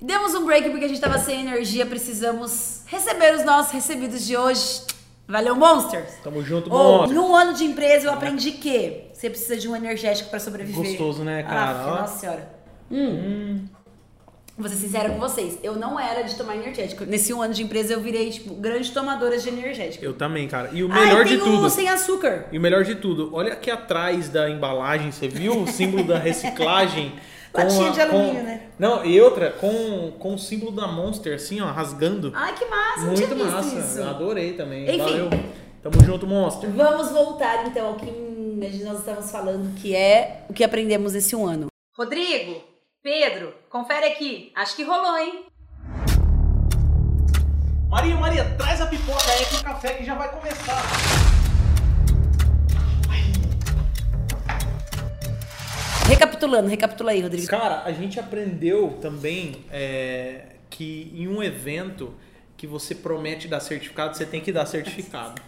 Demos um break porque a gente tava sem energia, precisamos receber os nossos recebidos de hoje. Valeu, Monsters! Tamo junto, Ô, monstro. num ano de empresa eu aprendi que você precisa de um energético pra sobreviver. Gostoso, né, cara? Ó. nossa senhora. Hum. Vou ser sincera com vocês, eu não era de tomar energético. Nesse um ano de empresa eu virei, tipo, grande tomadora de energético. Eu também, cara. E o melhor tem de tudo. um sem açúcar. E o melhor de tudo, olha aqui atrás da embalagem, você viu o símbolo da reciclagem? Com Latinha a- de alumínio, com- né? Não, e outra, com, com o símbolo da Monster, assim, ó, rasgando. Ai, que massa, Muito visto massa. isso. Adorei também. Enfim. Valeu. Tamo junto, Monster. Vamos voltar então ao que nós estamos falando, que é o que aprendemos esse um ano. Rodrigo, Pedro, confere aqui. Acho que rolou, hein? Maria, Maria, traz a pipoca aí com o café que já vai começar. Recapitulando, recapitula aí, Rodrigo. Cara, a gente aprendeu também é, que em um evento que você promete dar certificado, você tem que dar certificado.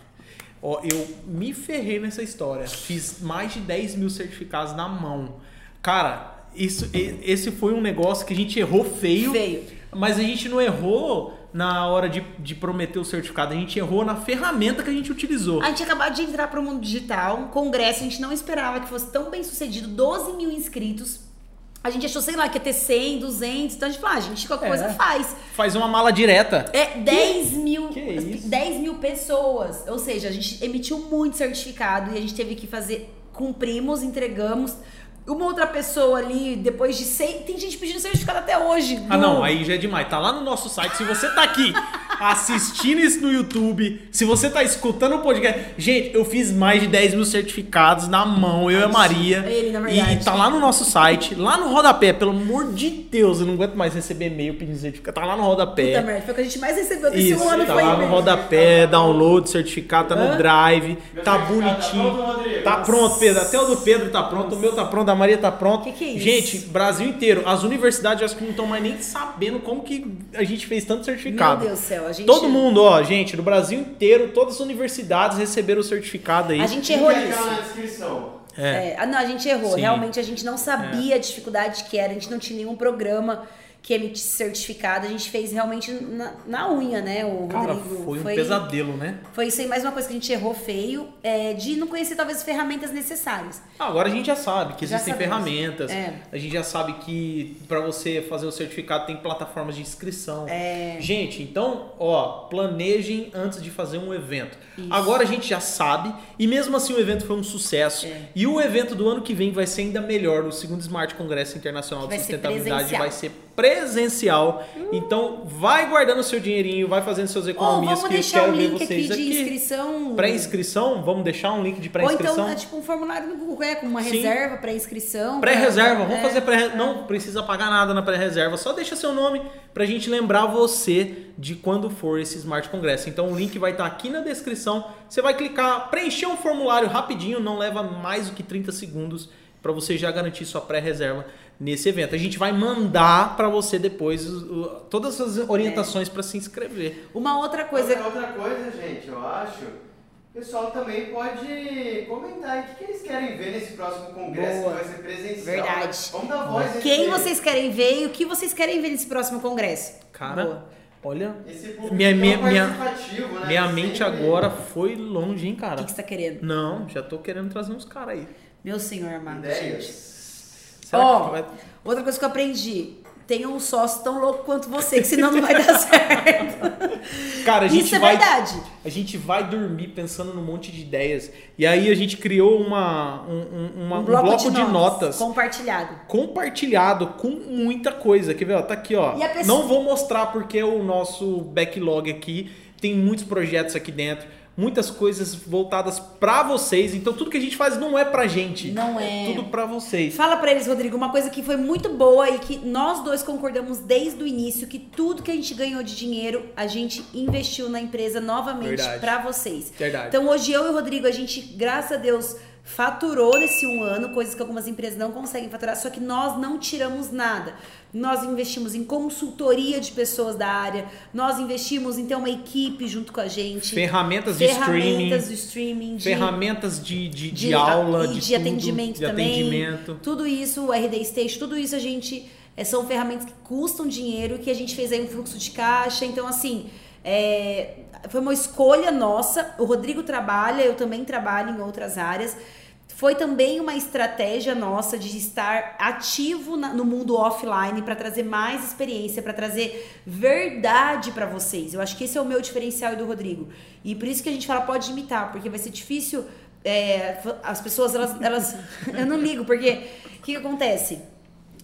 Ó, eu me ferrei nessa história. Fiz mais de 10 mil certificados na mão. Cara, isso, esse foi um negócio que a gente errou feio. Feio. Mas a gente não errou na hora de, de prometer o certificado. A gente errou na ferramenta que a gente utilizou. A gente acabou de entrar para o mundo digital, um congresso, a gente não esperava que fosse tão bem sucedido, 12 mil inscritos. A gente achou, sei lá, que ia ter 100, 200, então a gente falou, ah, a gente qualquer É. coisa faz. Faz uma mala direta. É 10 mil, que isso? 10 mil pessoas. Ou seja, a gente emitiu muito certificado e a gente teve que fazer, cumprimos, entregamos. Uma outra pessoa ali, depois de seis. Tem gente pedindo certificado até hoje. Ah, não, aí já é demais. Tá lá no nosso site. Se você tá aqui assistindo isso no YouTube, se você tá escutando o podcast. Gente, eu fiz mais de 10 mil certificados na mão, eu e a Maria. Ele, na E, verdade. e tá lá no nosso site, lá no rodapé. Pelo amor de Deus, eu não aguento mais receber e-mail pedindo certificado. Tá lá no rodapé. Puta merda, foi o que a gente mais recebeu desse Isso, um ano. tá foi lá no rodapé, download, certificado, tá no Hã? drive, Meu tá certificado tá bonitinho. pronto? Tá pronto, Pedro. Até o do Pedro tá pronto, o meu tá pronto, a Maria tá pronto. Que que é isso? Gente, Brasil inteiro, as universidades eu acho que não estão mais nem sabendo como que a gente fez tanto certificado. Meu Deus do céu, a gente. Todo mundo, ó, gente, no Brasil inteiro, todas as universidades receberam o certificado aí. A gente errou nisso. na descrição. É. É, ah, não, a gente errou. Sim. Realmente a gente não sabia a dificuldade que era, a gente não tinha nenhum programa que emitisse certificado, a gente fez realmente na, na unha, né? O Cara, Rodrigo foi um pesadelo, né? Foi isso aí, mais uma coisa que a gente errou feio, é, de não conhecer talvez as ferramentas necessárias. Ah, agora a gente já sabe que Já existem sabemos. ferramentas. É. A gente já sabe que para você fazer o certificado tem plataformas de inscrição. É. Gente, então, ó, planejem antes de fazer um evento. Isso. Agora a gente já sabe e mesmo assim o evento foi um sucesso. É. E o evento do ano que vem vai ser ainda melhor. O segundo Smart Congresso Internacional Vai de ser Sustentabilidade presencial. vai ser presencial. Então, vai guardando seu dinheirinho, vai fazendo suas Ou economias vamos que eu deixar um link aqui de inscrição. Pré-inscrição, vamos deixar um link de Ou pré-inscrição. então é tipo um formulário no Google, é, com uma Sim. reserva, pré-inscrição. Pré-reserva, vamos é. fazer pré Não precisa pagar nada na pré-reserva, só deixa seu nome pra gente lembrar você de quando for esse Smart Congresso. Então o link vai estar aqui na descrição. Você vai clicar, preencher um formulário rapidinho, não leva mais do que 30 segundos pra você já garantir sua pré-reserva nesse evento. A gente vai mandar pra você depois o- o- todas as orientações pra se inscrever. Uma outra coisa. Outra, outra coisa, gente, eu acho. O pessoal também pode comentar aí o que, que eles querem ver nesse próximo congresso Boa. que vai ser presencial. Verdade. Vamos dar voz Quem vocês querem ver e o que vocês querem ver nesse próximo congresso? Cara, Boa. olha, Esse público Minha- minha- minha- participativo, né? minha mente sempre- agora foi longe, hein, O cara. que, que você tá querendo? Não, já tô querendo trazer uns caras aí. Meu senhor amado, gente. Será Ó, que vai... outra coisa que eu aprendi. Tenha um sócio tão louco quanto você, que senão não vai dar certo. Cara, a gente Isso é vai, verdade. A gente vai dormir pensando num monte de ideias. E aí a gente criou uma, um, um- uma- um bloco, de, notas, compartilhado. compartilhado com muita coisa. Quer ver? Ó, tá aqui, ó. Pessoa- Não vou mostrar porque o nosso backlog aqui tem muitos projetos aqui dentro. Muitas coisas voltadas pra vocês. Então tudo que a gente faz não é pra gente. Não é. tudo pra vocês. Fala pra eles, Rodrigo, uma coisa que foi muito boa e que nós dois concordamos desde o início, que tudo que a gente ganhou de dinheiro, a gente investiu na empresa novamente pra vocês. Verdade. Então hoje eu e o Rodrigo, a gente, graças a Deus, faturou nesse um ano, coisas que algumas empresas não conseguem faturar, só que nós não tiramos nada. Nós investimos em consultoria de pessoas da área, nós investimos em ter uma equipe junto com a gente. Ferramentas de streaming. ferramentas de streaming, de Ferramentas de, de, de, de- aula, e de, de atendimento também. atendimento. Tudo isso, o RD Station, tudo isso a gente é, são ferramentas que custam dinheiro que a gente fez aí um fluxo de caixa. Então, assim, é, foi uma escolha nossa. O Rodrigo trabalha, eu também trabalho em outras áreas. Foi também uma estratégia nossa de estar ativo na, no mundo offline para trazer mais experiência, para trazer verdade para vocês. Eu acho que esse é o meu diferencial e do Rodrigo. E por isso que a gente fala pode imitar, porque vai ser difícil. É, as pessoas, elas, elas. eu não ligo, porque o que, que acontece?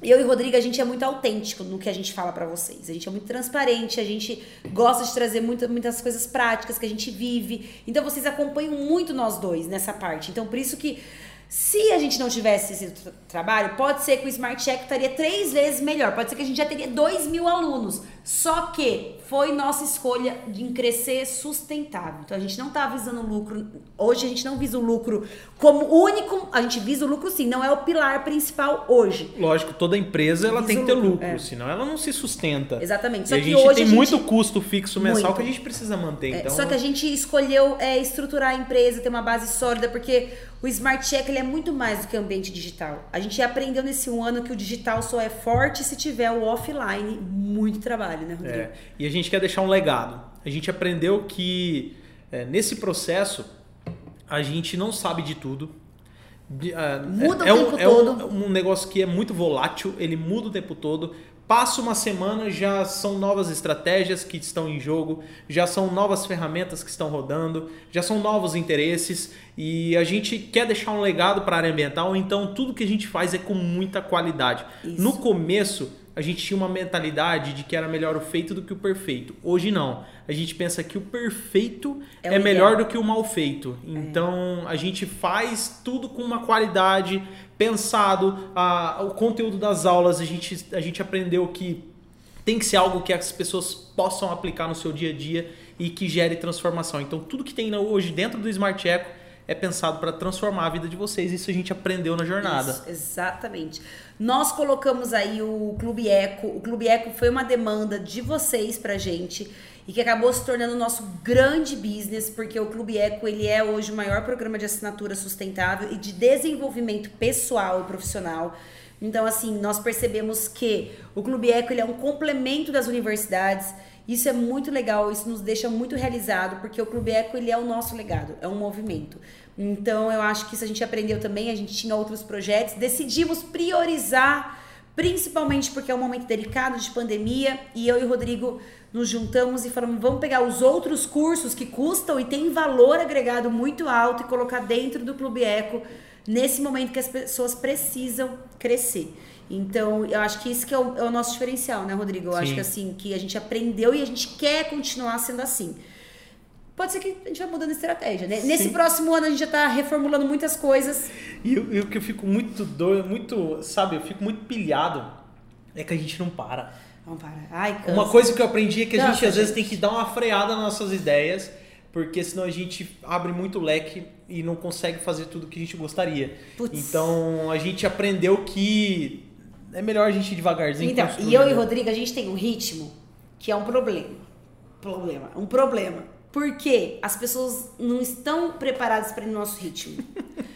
Eu e o Rodrigo, a gente é muito autêntico no que a gente fala para vocês. A gente é muito transparente, a gente gosta de trazer muita, muitas coisas práticas que a gente vive. Então vocês acompanham muito nós dois nessa parte. Então por isso que se a gente não tivesse esse tra trabalho, pode ser que o Smart Check estaria três vezes melhor. Pode ser que a gente já teria dois mil alunos. Só que foi nossa escolha de crescer sustentável. Então a gente não está visando lucro. Hoje a gente não visa o lucro como único. A gente visa o lucro sim, não é o pilar principal hoje. Lógico, toda empresa ela tem que ter lucro, lucro é. senão ela não se sustenta. Exatamente. Só e que a gente hoje tem a gente... muito custo fixo mensal muito. que a gente precisa manter. É, então... Só que a gente escolheu é, estruturar a empresa, ter uma base sólida, porque o Smart Check ele é muito mais do que ambiente digital. A gente aprendeu nesse um ano que o digital só é forte se tiver o offline muito trabalho, né, Rodrigo? É, e a gente quer deixar um legado. A gente aprendeu que é, nesse processo a gente não sabe de tudo. Uh, muda é, o tempo um, todo. É um, um negócio que é muito volátil, ele muda o tempo todo. Passa uma semana, já são novas estratégias que estão em jogo, já são novas ferramentas que estão rodando, já são novos interesses e a gente quer deixar um legado para a área ambiental, então tudo que a gente faz é com muita qualidade. Isso. No começo, a gente tinha uma mentalidade de que era melhor o feito do que o perfeito. Hoje não. A gente pensa que o perfeito é, é melhor do que o mal feito. É. Então a gente faz tudo com uma qualidade, pensado. A, o conteúdo das aulas a gente, a gente aprendeu que tem que ser algo que as pessoas possam aplicar no seu dia a dia e que gere transformação. Então tudo que tem hoje dentro do Smart Eco é pensado para transformar a vida de vocês. Isso a gente aprendeu na jornada. Isso, exatamente. Nós colocamos aí o Clube Eco. O Clube Eco foi uma demanda de vocês pra gente e que acabou se tornando nosso grande business, porque o Clube Eco ele é hoje o maior programa de assinatura sustentável e de desenvolvimento pessoal e profissional. Então, assim, nós percebemos que o Clube Eco ele é um complemento das universidades isso é muito legal, isso nos deixa muito realizado, porque o Clube Eco ele é o nosso legado, é um movimento. Então eu acho que isso a gente aprendeu também, a gente tinha outros projetos, decidimos priorizar, principalmente porque é um momento delicado de pandemia, e eu e o Rodrigo nos juntamos e falamos, vamos pegar os outros cursos que custam e têm valor agregado muito alto e colocar dentro do Clube Eco nesse momento que as pessoas precisam crescer. Então, eu acho que isso que é o, é o nosso diferencial, né, Rodrigo? Eu Sim. acho que assim, que a gente aprendeu e a gente quer continuar sendo assim. Pode ser que a gente vai mudando a estratégia, né? Sim. Nesse próximo ano a gente já está reformulando muitas coisas. E o que eu fico muito doido, muito, sabe, eu fico muito pilhado é que a gente não para. Não para. Ai, cansa. Uma coisa que eu aprendi é que a cansa, gente às vezes tem que dar uma freada nas nossas ideias, porque senão a gente abre muito leque e não consegue fazer tudo que a gente gostaria. Então a gente aprendeu que é melhor a gente ir devagarzinho. Então, e eu e o Rodrigo, a gente tem um ritmo que é um problema. Problema. Um problema. Porque as pessoas não estão preparadas para o nosso ritmo.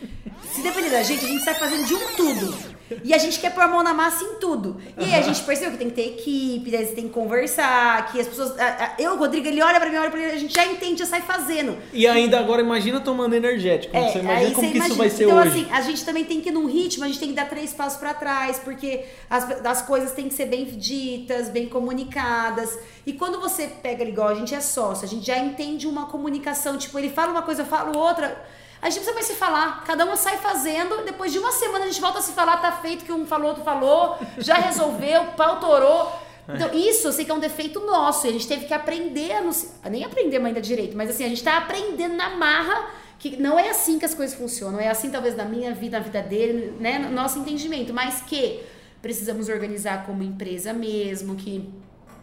Se depender da gente, a gente sai fazendo de um tudo. E a gente quer pôr a mão na massa em tudo. E aí a gente percebeu que tem que ter equipe, daí você tem que conversar, que as pessoas. Eu, o Rodrigo, ele olha pra mim, olha pra ele, a gente já entende, já sai fazendo. E ainda agora imagina tomando energético. É, você imagina como que imagina. isso vai ser então, hoje. Então, assim, a gente também tem que ir num ritmo, a gente tem que dar três passos para trás, porque as, as coisas têm que ser bem ditas, bem comunicadas. E quando você pega igual, a gente é sócio, a gente já entende uma comunicação, tipo, ele fala uma coisa, eu falo outra a gente precisa mais se falar. Cada um sai fazendo, depois de uma semana a gente volta a se falar, tá feito que um falou, outro falou, já resolveu, pau torou. Então, isso eu sei que é um defeito nosso. E a gente teve que aprender, nos, nem aprender ainda direito, mas assim, a gente tá aprendendo na marra que não é assim que as coisas funcionam. É assim, talvez, na minha vida, na vida dele, né? No nosso entendimento. Mas que precisamos organizar como empresa mesmo, que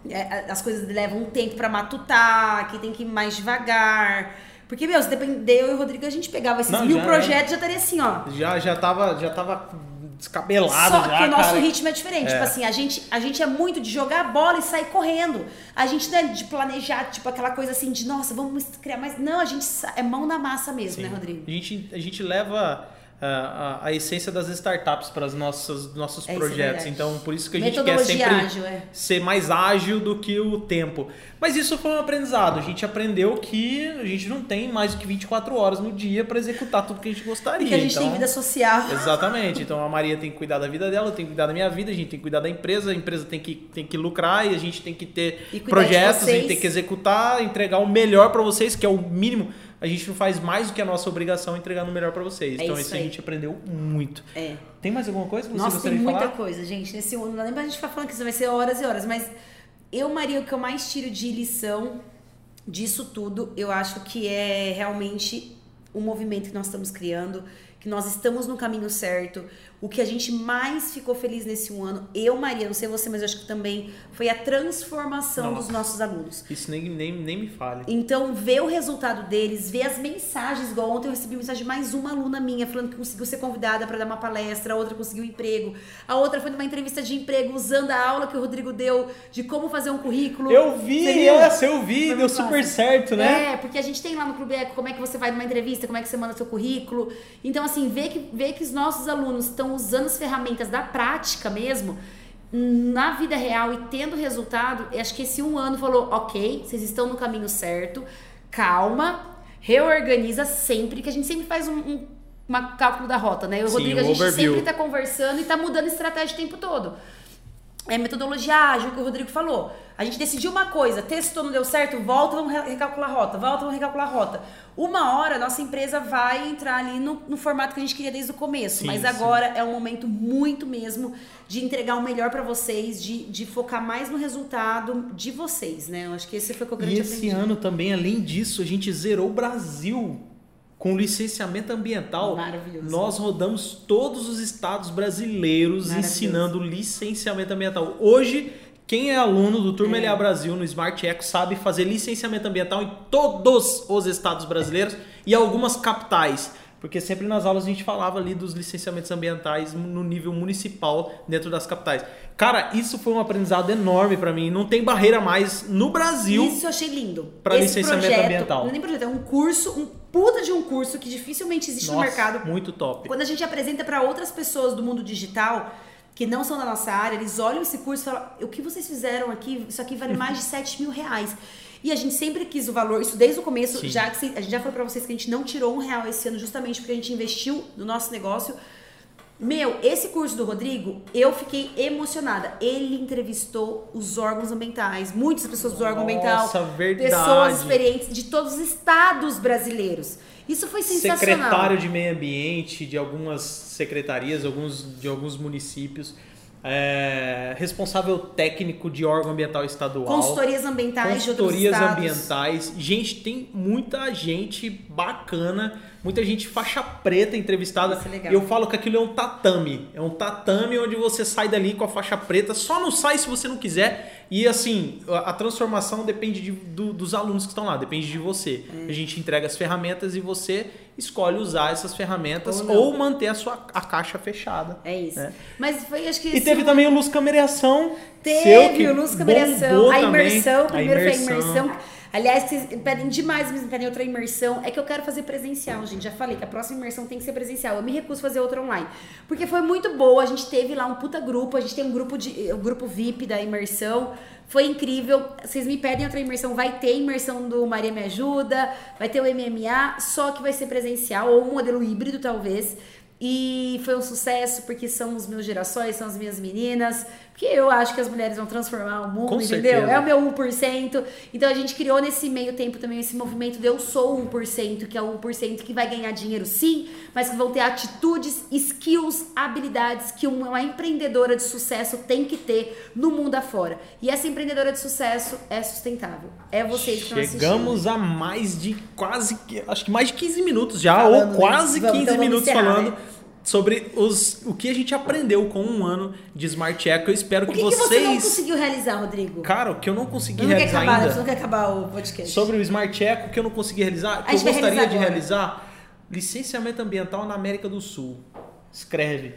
é, as coisas levam um tempo para matutar, que tem que ir mais devagar porque, meu, se depender eu e o Rodrigo, a gente pegava esses não, mil já projetos, já estaria assim, ó. Já, já tava, já tava descabelado Só já, que o nosso cara. ritmo é diferente. É. Tipo assim, a gente, a gente é muito de jogar a bola e sair correndo. A gente não é de planejar, tipo, aquela coisa assim de, nossa, vamos criar mais. Não, a gente é mão na massa mesmo, Sim. né, Rodrigo? A gente, a gente leva a, a essência das startups para os nossos, nossos É, é projetos. verdade. então, por isso que a gente quer sempre ágil, é. ser mais ágil do que o tempo. Mas isso foi um aprendizado. A gente aprendeu que a gente não tem mais do que 24 horas no dia para executar tudo que a gente gostaria. Porque a gente então, tem vida social. Exatamente. Então a Maria tem que cuidar da vida dela, eu tenho que cuidar da minha vida, a gente tem que cuidar da empresa, a empresa tem que, tem que lucrar e a gente tem que ter projetos, a gente tem que executar, entregar o melhor para vocês, que é o mínimo. A gente não faz mais do que a nossa obrigação entregando o melhor para vocês. É então isso isso a gente aprendeu muito. É. Tem mais alguma coisa que você Nossa, gostaria tem de muita falar? coisa, gente. Nesse ano, não lembra a gente ficar falando que isso vai ser horas e horas, mas eu, Maria, o que eu mais tiro de lição disso tudo, eu acho que é realmente o movimento que nós estamos criando, que nós estamos no caminho certo. O que a gente mais ficou feliz nesse um ano, eu, Maria, não sei você, mas eu acho que também foi a transformação Nossa. dos nossos alunos. Isso nem, nem, nem me fale. Então, ver o resultado deles, ver as mensagens, igual ontem eu recebi mensagem de mais uma aluna minha falando que conseguiu ser convidada para dar uma palestra, a outra conseguiu um emprego, a outra foi numa entrevista de emprego usando a aula que o Rodrigo deu de como fazer um currículo. Eu vi, essa eu vi, deu super certo, né? É, porque a gente tem lá no Clube Eco como é que você vai numa entrevista, como é que você manda seu currículo. Então, assim, ver que, ver que os nossos alunos estão usando as ferramentas da prática mesmo, na vida real e tendo resultado, acho que esse um ano falou, ok, vocês estão no caminho certo, calma, reorganiza sempre, que a gente sempre faz um, um uma cálculo da rota, né? Eu e o Rodrigo, a gente overview. sempre tá conversando e tá mudando estratégia o tempo todo. É metodologia ágil que o Rodrigo falou. A gente decidiu uma coisa, testou, não deu certo, volta, vamos re- recalcular a rota, volta, vamos recalcular a rota. Uma hora a nossa empresa vai entrar ali no, no formato que a gente queria desde o começo. Sim, mas sim. agora é um momento muito mesmo de entregar o melhor pra vocês, de, de focar mais no resultado de vocês, né? Eu acho que esse foi o que eu E grande esse aprendi. ano também, além disso, a gente zerou o Brasil com licenciamento ambiental. Nós rodamos todos os estados brasileiros ensinando licenciamento ambiental. Hoje, quem é aluno do Turma É. LA Brasil no Smart Eco sabe fazer licenciamento ambiental em todos os estados brasileiros e algumas capitais. Porque sempre nas aulas a gente falava ali dos licenciamentos ambientais no nível municipal dentro das capitais. Cara, isso foi um aprendizado enorme pra mim. Não tem barreira mais no Brasil. Isso eu achei lindo. Esse licenciamento projeto, ambiental. Não é nem projeto, é um curso, um puta de um curso que dificilmente existe no Nossa, mercado. muito top. Quando a gente apresenta para outras pessoas do mundo digital que não são da nossa área, eles olham esse curso e falam: o que vocês fizeram aqui? Isso aqui vale mais de 7 mil reais. E a gente sempre quis o valor, isso desde o começo, Sim. já que a gente já falou pra vocês que a gente não tirou um real esse ano justamente porque a gente investiu no nosso negócio. Meu, esse curso do Rodrigo, eu fiquei emocionada. Ele entrevistou os órgãos ambientais, muitas pessoas do órgão ambiental, Nossa, verdade. pessoas experientes de todos os estados brasileiros. Isso foi sensacional. secretário de meio ambiente de algumas secretarias, alguns, de alguns municípios, é, responsável técnico de órgão ambiental estadual, Consultorias ambientais de consultorias estados. ambientais. Gente, tem muita gente bacana, muita gente faixa preta entrevistada. É. Eu falo que aquilo é um tatame, é um tatame onde você sai dali com a faixa preta, só não sai se você não quiser. E assim, a, a transformação depende de- do- dos alunos que estão lá, depende de você. É. A gente entrega as ferramentas e você escolhe usar essas ferramentas Ou ou, manter a sua a caixa fechada. É isso. É. Mas foi, acho que. E teve também o Luz Cameriação. Teve o Luz Cameriação, bombou a também. imersão. A Primeiro foi a imersão. Aliás, vocês pedem demais, me pedem outra imersão. É que eu quero fazer presencial, gente. Já falei que a próxima imersão tem que ser presencial. Eu me recuso a fazer outra online. Porque foi muito boa. A gente teve lá um puta grupo. A gente tem um grupo de. O grupo VIP da imersão. Foi incrível. Vocês me pedem outra imersão. Vai ter imersão do Maria Me Ajuda, vai ter o MMA, só que vai ser presencial, ou um modelo híbrido, talvez. E foi um sucesso porque são os meus gerações, são as minhas meninas. Porque eu acho que as mulheres vão transformar o mundo, Com entendeu? certeza. É o meu 1%. Então a gente criou nesse meio tempo também esse movimento de eu sou 1%, que é o 1% que vai ganhar dinheiro sim, mas que vão ter atitudes, skills, habilidades que uma empreendedora de sucesso tem que ter no mundo afora. E essa empreendedora de sucesso é sustentável. É vocês que estão assistindo. Chegamos a mais de quase, acho que mais de 15 minutos já, Falando, ou quase? Vamos, 15 então minutos encerrar, falando né? Sobre os, o que a gente aprendeu com um ano de Smart Eco. Eu espero O que, que, que você não vocês. conseguiu realizar, Rodrigo? Cara, o que eu não consegui não realizar acabar, ainda. você não quer acabar o podcast. Sobre o Smart Eco, o que eu não consegui realizar, que eu gostaria de realizar realizar, licenciamento ambiental na América do Sul. Escreve.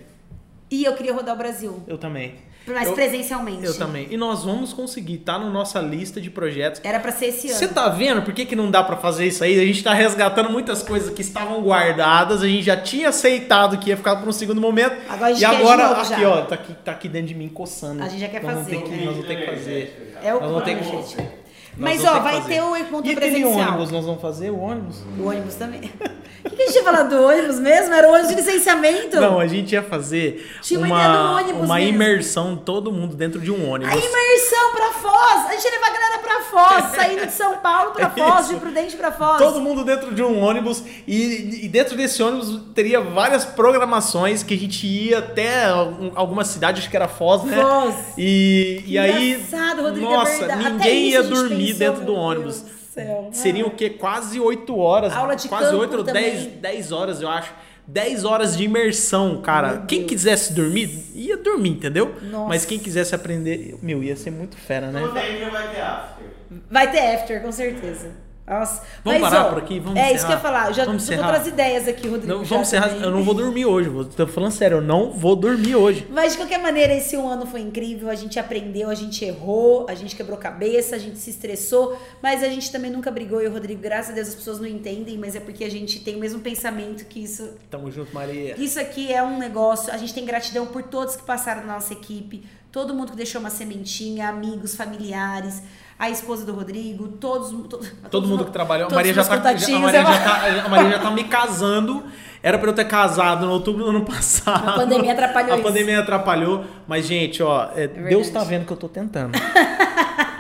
E eu queria rodar o Brasil. Eu também. Mas Eu- presencialmente. Eu também. E nós vamos conseguir, tá na nossa lista de projetos. Era pra ser esse ano. Você tá vendo por que, que não dá pra fazer isso aí? A gente tá resgatando muitas coisas que estavam guardadas, a gente já tinha aceitado que ia ficar por um segundo momento. Agora a gente e quer de agora, novo aqui, já. ó, tá aqui, tá aqui dentro de mim coçando. A gente já quer nós vamos fazer, ter que- né? Nós vamos ter que fazer. É o Nós vamos ter que- Mas, ó, vai fazer. ter o encontro E presencial. ônibus, nós vamos fazer o ônibus? O ônibus também. O que, que a gente ia falar do ônibus mesmo? Era o ônibus de licenciamento? Não, a gente ia fazer Tinha uma uma, uma imersão, todo mundo dentro de um ônibus. A imersão pra Foz! A gente ia levar a galera pra Foz, saindo de São Paulo pra É Foz, isso. de Prudente pra Foz. Todo mundo dentro de um ônibus e, e dentro desse ônibus teria várias programações que a gente ia até algum- alguma cidade, acho que era Foz, né? Foz. E, e aí, engraçado, Rodrigo, é nossa. Até ninguém ia gente dormir dentro do meu ônibus. Deus do céu. Seriam o quê? Quase 8 horas. Aula de quase campo 8 ou 10, também. 10 horas, eu acho. 10 horas de imersão, cara. Meu quem Deus. quisesse dormir, ia dormir, entendeu? Nossa. Mas quem quisesse aprender, meu, ia ser muito fera, né? Vai ter after. Vai ter after, com certeza. Nossa. Vamos Mas, parar ó, por aqui? Vamos É isso que eu ia encerrar? falar. Eu já Vamos tô com encerrar? outras ideias aqui, Rodrigo. Não, vamos encerrar. também. Eu não vou dormir hoje. Tô falando sério, eu não vou dormir hoje. Mas de qualquer maneira, esse um ano foi incrível. A gente aprendeu, a gente errou, a gente quebrou cabeça, a gente se estressou, mas a gente também nunca brigou. E o Rodrigo, graças a Deus, as pessoas não entendem, mas é porque a gente tem o mesmo pensamento que isso. Tamo junto, Maria. Isso aqui é um negócio. A gente tem gratidão por todos que passaram na nossa equipe, todo mundo que deixou uma sementinha, amigos, familiares, a esposa do Rodrigo, todos. to- Todo mundo que trabalhou. A Maria, já tá, já- a, Maria já tá, a Maria já tá me casando. Era pra eu ter casado no outubro do ano passado. A pandemia atrapalhou A isso. pandemia atrapalhou. Mas, gente, ó, é, Deus verdade. tá vendo que eu tô tentando.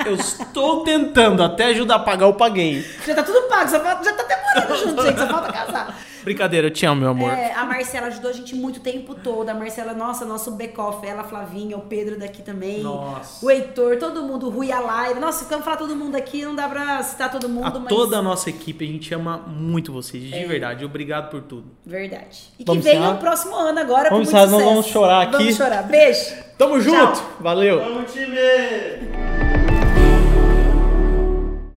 eu estou tentando. Até ajudar a pagar, eu paguei. Já tá tudo pago, só falta- já tá até morando junto, gente, só falta casar. Brincadeira, eu te amo, meu amor. É, a Marcela ajudou a gente muito o tempo todo. A Marcela, nossa, nosso back-off, ela, a Flavinha, o Pedro daqui também. Nossa. O Heitor, todo mundo, o Rui Alaire. Nossa, ficamos falar todo mundo aqui, não dá pra citar todo mundo, A mas. toda a nossa equipe, a gente ama muito vocês, de É. verdade. Obrigado por tudo. Verdade. E Vamos que venha o próximo ano agora Vamos com muito vamos chorar aqui. Vamos chorar. Beijo. Tamo Tchau. junto! Valeu! Vamos, time!